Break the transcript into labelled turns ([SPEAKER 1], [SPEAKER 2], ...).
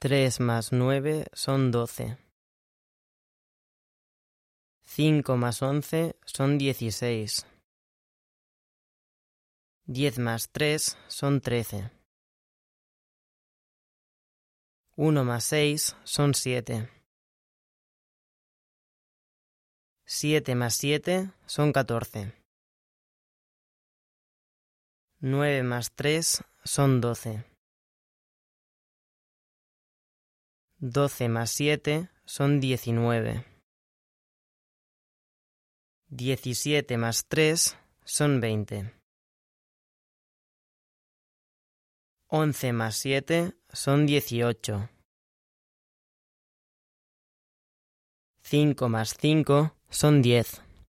[SPEAKER 1] 3 más 9 son 12. 5 más 11 son 16. 10 más 3 son 13. 1 más 6 son 7. 7 más 7 son 14. 9 más 3 son 12. 12 más 7 son 19. 17 más 3 son 20. 11 más 7 son 18. 5 más 5 son 10.